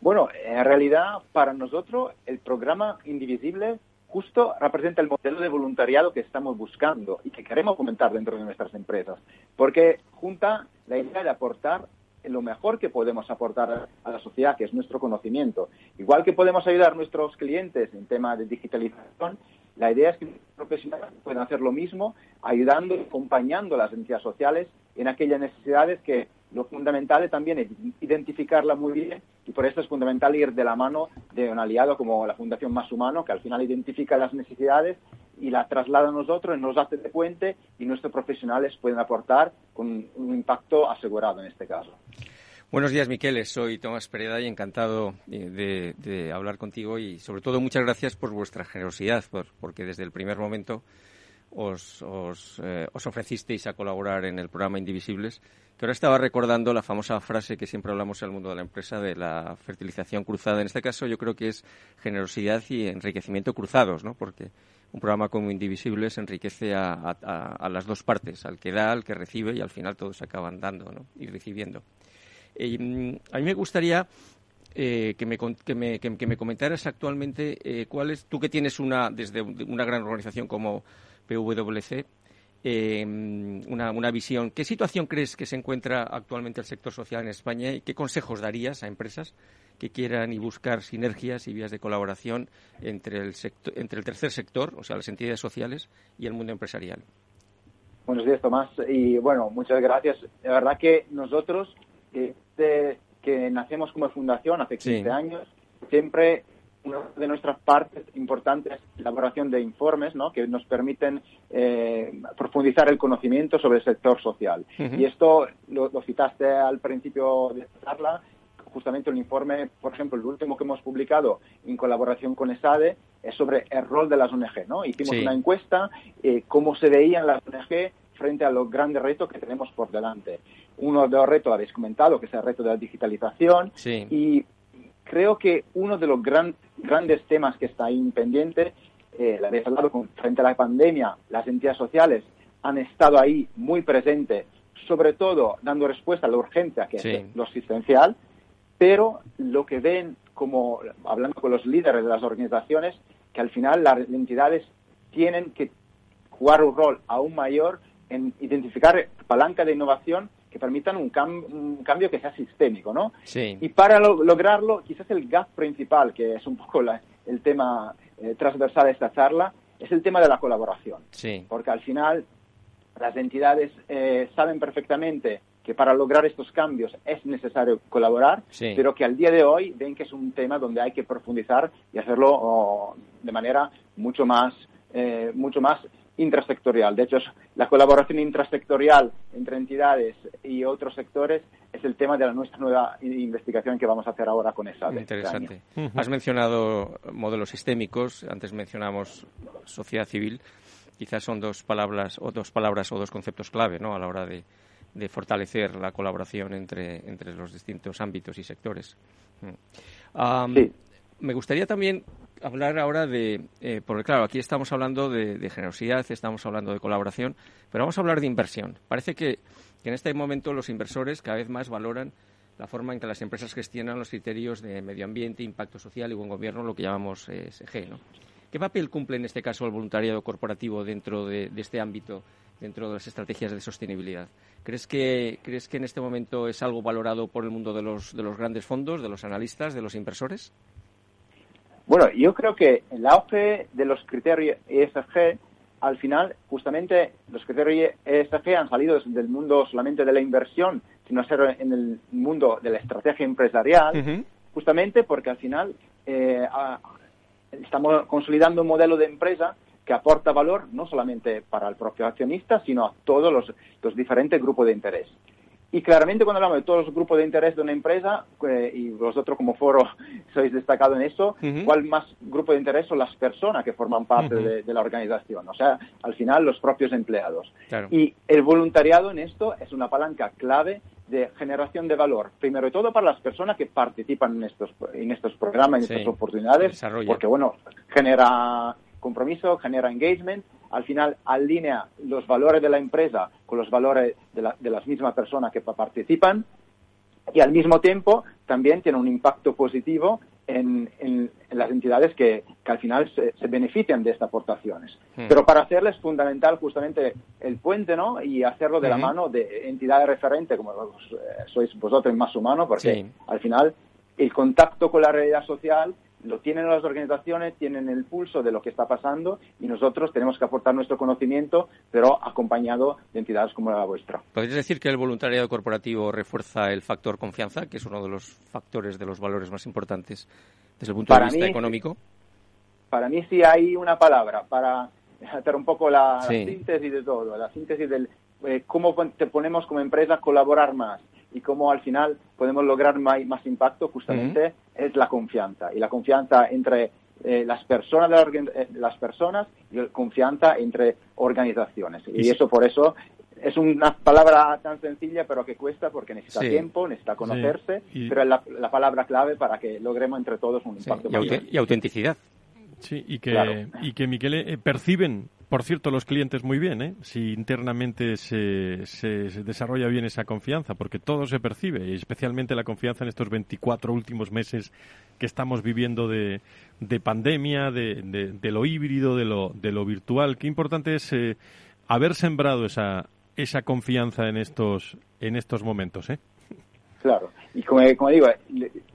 Bueno, en realidad para nosotros el programa Indivisible justo representa el modelo de voluntariado que estamos buscando y que queremos fomentar dentro de nuestras empresas, porque junta la idea de aportar lo mejor que podemos aportar a la sociedad, que es nuestro conocimiento. Igual que podemos ayudar a nuestros clientes en tema de digitalización, la idea es que los profesionales puedan hacer lo mismo, ayudando y acompañando a las entidades sociales en aquellas necesidades que lo fundamental también es identificarla muy bien y por eso es fundamental ir de la mano de un aliado como la Fundación Más Humano, que al final identifica las necesidades y la traslada a nosotros, nos hace de puente y nuestros profesionales pueden aportar con un impacto asegurado en este caso. Buenos días, Miquel. Soy Tomás Pereda y encantado de, de, hablar contigo y, sobre todo, muchas gracias por vuestra generosidad, porque desde el primer momento eh, os, ofrecisteis a colaborar en el programa Indivisibles, ahora estaba recordando la famosa frase que siempre hablamos en el mundo de la empresa de la fertilización cruzada. En este caso yo creo que es generosidad y enriquecimiento cruzados, ¿no? Porque un programa como Indivisibles enriquece a, las dos partes, al que da, al que recibe y al final todos acaban dando y recibiendo. Mm, a mí me gustaría eh, que, me, que, que, me, comentaras actualmente eh, cuál es, tú que tienes una, desde una gran organización como PwC, eh, una, una, visión. ¿Qué situación crees que se encuentra actualmente el sector social en España y qué consejos darías a empresas que quieran y buscar sinergias y vías de colaboración entre el, sector, entre el tercer sector, o sea, las entidades sociales, y el mundo empresarial? Buenos días, Tomás. Y bueno, muchas gracias. La verdad que nosotros, eh, que nacemos como fundación hace 15 años, siempre una de nuestras partes importantes es la elaboración de informes ¿no? que nos permiten eh, profundizar el conocimiento sobre el sector social. Y esto lo, citaste al principio de esta charla, justamente un informe, por ejemplo, el último que hemos publicado en colaboración con ESADE es sobre el rol de las ONG. ¿no? Hicimos una encuesta, eh, cómo se veían las ONG frente a los grandes retos que tenemos por delante. Uno de los retos, habéis comentado, que es el reto de la digitalización. Y creo que uno de los grandes temas que está ahí pendiente, eh, la habéis hablado con, frente a la pandemia, las entidades sociales han estado ahí muy presentes, sobre todo dando respuesta a la urgencia que es lo asistencial, pero lo que ven como, hablando con los líderes de las organizaciones, que al final las entidades tienen que jugar un rol aún mayor en identificar palancas de innovación que permitan un, cambio que sea sistémico, ¿no? Sí. Y para lograrlo, quizás el gap principal, que es un poco el tema eh, transversal de esta charla, es el tema de la colaboración. Sí. Porque al final las entidades eh, saben perfectamente que para lograr estos cambios es necesario colaborar, pero que al día de hoy ven que es un tema donde hay que profundizar y hacerlo oh, de manera mucho más, eh, mucho más intrasectorial. De hecho, la colaboración intrasectorial entre entidades y otros sectores es el tema de la nuestra nueva investigación que vamos a hacer ahora con esa. Este Interesante. Has mencionado modelos sistémicos, antes mencionamos sociedad civil. Quizás son dos palabras o dos palabras o dos conceptos clave, ¿no? A la hora de, de fortalecer la colaboración entre, entre los distintos ámbitos y sectores. Mm. Me gustaría también hablar ahora de, eh, porque claro, aquí estamos hablando de, generosidad, estamos hablando de colaboración, pero vamos a hablar de inversión. Parece que, en este momento los inversores cada vez más valoran la forma en que las empresas gestionan los criterios de medio ambiente, impacto social y buen gobierno, lo que llamamos ESG. Eh, ¿no? ¿Qué papel cumple en este caso el voluntariado corporativo dentro de este ámbito dentro de las estrategias de sostenibilidad. ¿Crees que, ¿Crees que en este momento es algo valorado por el mundo de los, de los grandes fondos, de los analistas, de los inversores? Bueno, yo creo que el auge de los criterios ESG, al final, justamente los criterios ESG han salido del mundo solamente de la inversión, sino ser en el mundo de la estrategia empresarial, justamente porque al final eh, estamos consolidando un modelo de empresa que aporta valor no solamente para el propio accionista, sino a todos los, diferentes grupos de interés. Y claramente cuando hablamos de todos los grupos de interés de una empresa, eh, y vosotros como foro (laughs) sois destacado en eso, ¿cuál más grupo de interés son las personas que forman parte de, la organización? O sea, al final los propios empleados. Y el voluntariado en esto es una palanca clave de generación de valor, primero de todo para las personas que participan en estos, en estos programas, en estas oportunidades, porque bueno, genera compromiso, genera engagement, al final alinea los valores de la empresa con los valores de, las mismas personas que participan y al mismo tiempo también tiene un impacto positivo en, las entidades que, al final se, benefician de estas aportaciones. Hmm. Pero para hacerlo es fundamental justamente el puente, ¿no? Y hacerlo de la mano de entidades referentes como eh, sois vosotros en Más Humano, porque al final el contacto con la realidad social lo tienen las organizaciones, tienen el pulso de lo que está pasando y nosotros tenemos que aportar nuestro conocimiento, pero acompañado de entidades como la vuestra. ¿Podrías decir que el voluntariado corporativo refuerza el factor confianza, que es uno de los factores de los valores más importantes desde el punto de vista económico? Para mí sí hay una palabra para (laughs) hacer un poco la, síntesis de todo, la síntesis del eh, cómo te ponemos como empresa a colaborar más y cómo al final podemos lograr más, más impacto justamente es la confianza. Y la confianza entre eh, las personas de eh, las personas y la confianza entre organizaciones. Y, eso por eso es una palabra tan sencilla pero que cuesta porque necesita tiempo, necesita conocerse, pero es la, palabra clave para que logremos entre todos un impacto y, y autenticidad. Sí, y que, y que Miquel, perciben por cierto, los clientes muy bien, ¿eh? si internamente se, se, desarrolla bien esa confianza, porque todo se percibe, especialmente la confianza en estos 24 últimos meses que estamos viviendo de, de pandemia, de, de, lo híbrido, de lo, de lo virtual. Qué importante es eh, haber sembrado esa, esa confianza en estos, en estos momentos. ¿eh? Claro, y como, como digo,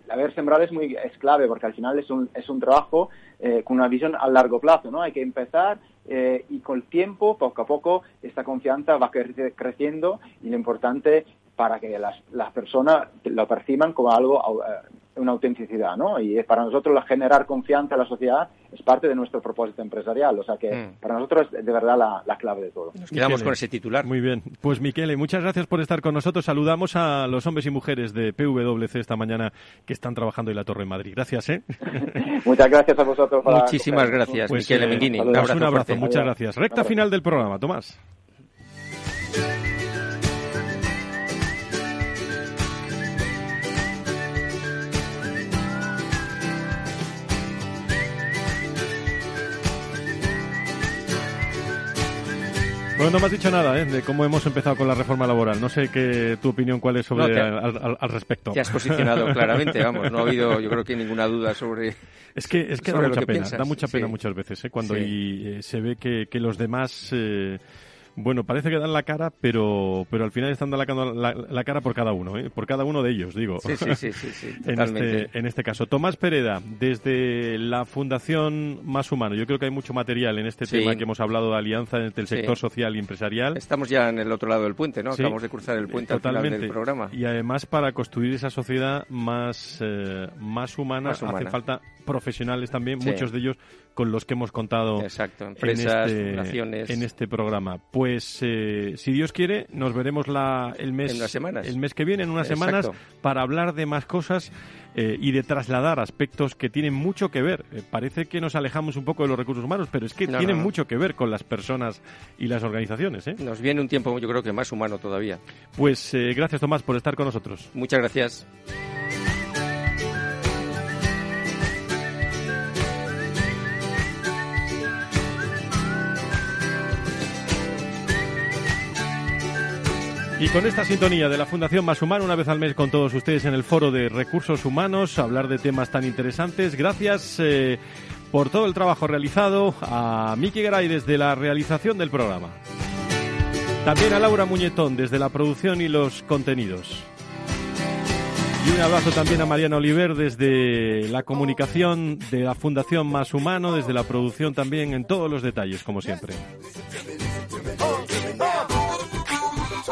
haber sembrado es, muy, es clave, porque al final es un, es un trabajo eh, con una visión a largo plazo, ¿no? Hay que empezar eh, y con el tiempo, poco a poco, esta confianza va creciendo y lo importante para que las, las personas lo perciban como algo, eh, una autenticidad, ¿no? Y para nosotros generar confianza en la sociedad es parte de nuestro propósito empresarial. O sea que mm. para nosotros es de verdad la, clave de todo. Nos quedamos con ese titular. Muy bien. Pues Miquele, muchas gracias por estar con nosotros. Saludamos a los hombres y mujeres de PWC esta mañana que están trabajando en la Torre de Madrid. Gracias, ¿eh? (laughs) muchas gracias a vosotros. Muchísimas gracias, pues, Miquele eh, Un abrazo, muchas gracias. Recta final del programa, Tomás. Bueno, no me has dicho nada ¿eh? de cómo hemos empezado con la reforma laboral. No sé qué tu opinión cuál es sobre al, respecto. Te has posicionado (laughs) claramente, vamos. No ha habido, yo creo que ninguna duda sobre. Es que es que da mucha pena, da mucha pena muchas veces ¿eh? cuando y, eh, se ve que, que los demás eh, bueno, parece que dan la cara, pero, pero al final están dando la, cara por cada uno, ¿eh? por cada uno de ellos, digo. Sí, sí, sí, sí, (laughs) en, este, en este caso. Tomás Pereda, desde la Fundación Más Humano, yo creo que hay mucho material en este tema que hemos hablado de alianza entre el sector social y empresarial. Estamos ya en el otro lado del puente, ¿no? Acabamos de cruzar el puente Totalmente. al final del programa. Y además para construir esa sociedad más, eh, más humana, hace falta profesionales también, muchos de ellos con los que hemos contado Exacto, empresas, en, este, en este programa. Pues eh, si Dios quiere, nos veremos la, el, mes, el mes que viene, en unas semanas, para hablar de más cosas eh, y de trasladar aspectos que tienen mucho que ver. Eh, parece que nos alejamos un poco de los recursos humanos, pero es que tienen mucho que ver con las personas y las organizaciones. Nos viene un tiempo, yo creo que más humano todavía. Pues gracias, Tomás, por estar con nosotros. Muchas gracias. Y con esta sintonía de la Fundación Más Humano, una vez al mes con todos ustedes en el foro de recursos humanos, hablar de temas tan interesantes. Gracias eh, por todo el trabajo realizado a Miki Garay desde la realización del programa. También a Laura Muñetón desde la producción y los contenidos. Y un abrazo también a Mariana Oliver desde la comunicación de la Fundación Más Humano, desde la producción también en todos los detalles, como siempre.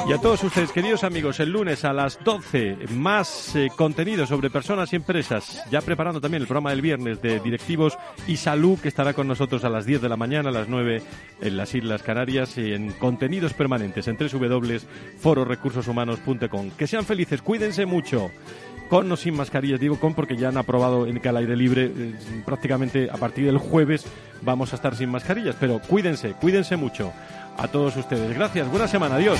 Y a todos ustedes, queridos amigos, el lunes a las 12, más eh, contenido sobre personas y empresas. Ya preparando también el programa del viernes de directivos y salud, que estará con nosotros a las 10 de la mañana, a las 9 en las Islas Canarias, y en contenidos permanentes en www.fororecursoshumanos.com. Que sean felices, cuídense mucho con o sin mascarillas, digo con porque ya han aprobado en que al aire libre eh, prácticamente a partir del jueves vamos a estar sin mascarillas, pero cuídense, cuídense mucho a todos ustedes. Gracias, buena semana, adiós.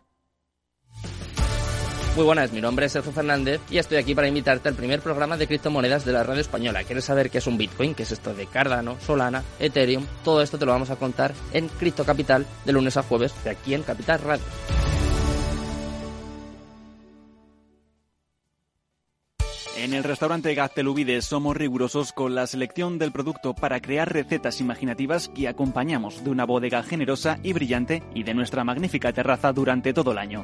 Muy buenas, mi nombre es Sergio Fernández y estoy aquí para invitarte al primer programa de criptomonedas de la radio española. ¿Quieres saber qué es un Bitcoin? ¿Qué es esto de Cardano, Solana, Ethereum? Todo esto te lo vamos a contar en Cripto Capital de lunes a jueves de aquí en Capital Radio. En el restaurante Gaztelubides somos rigurosos con la selección del producto para crear recetas imaginativas que acompañamos de una bodega generosa y brillante y de nuestra magnífica terraza durante todo el año.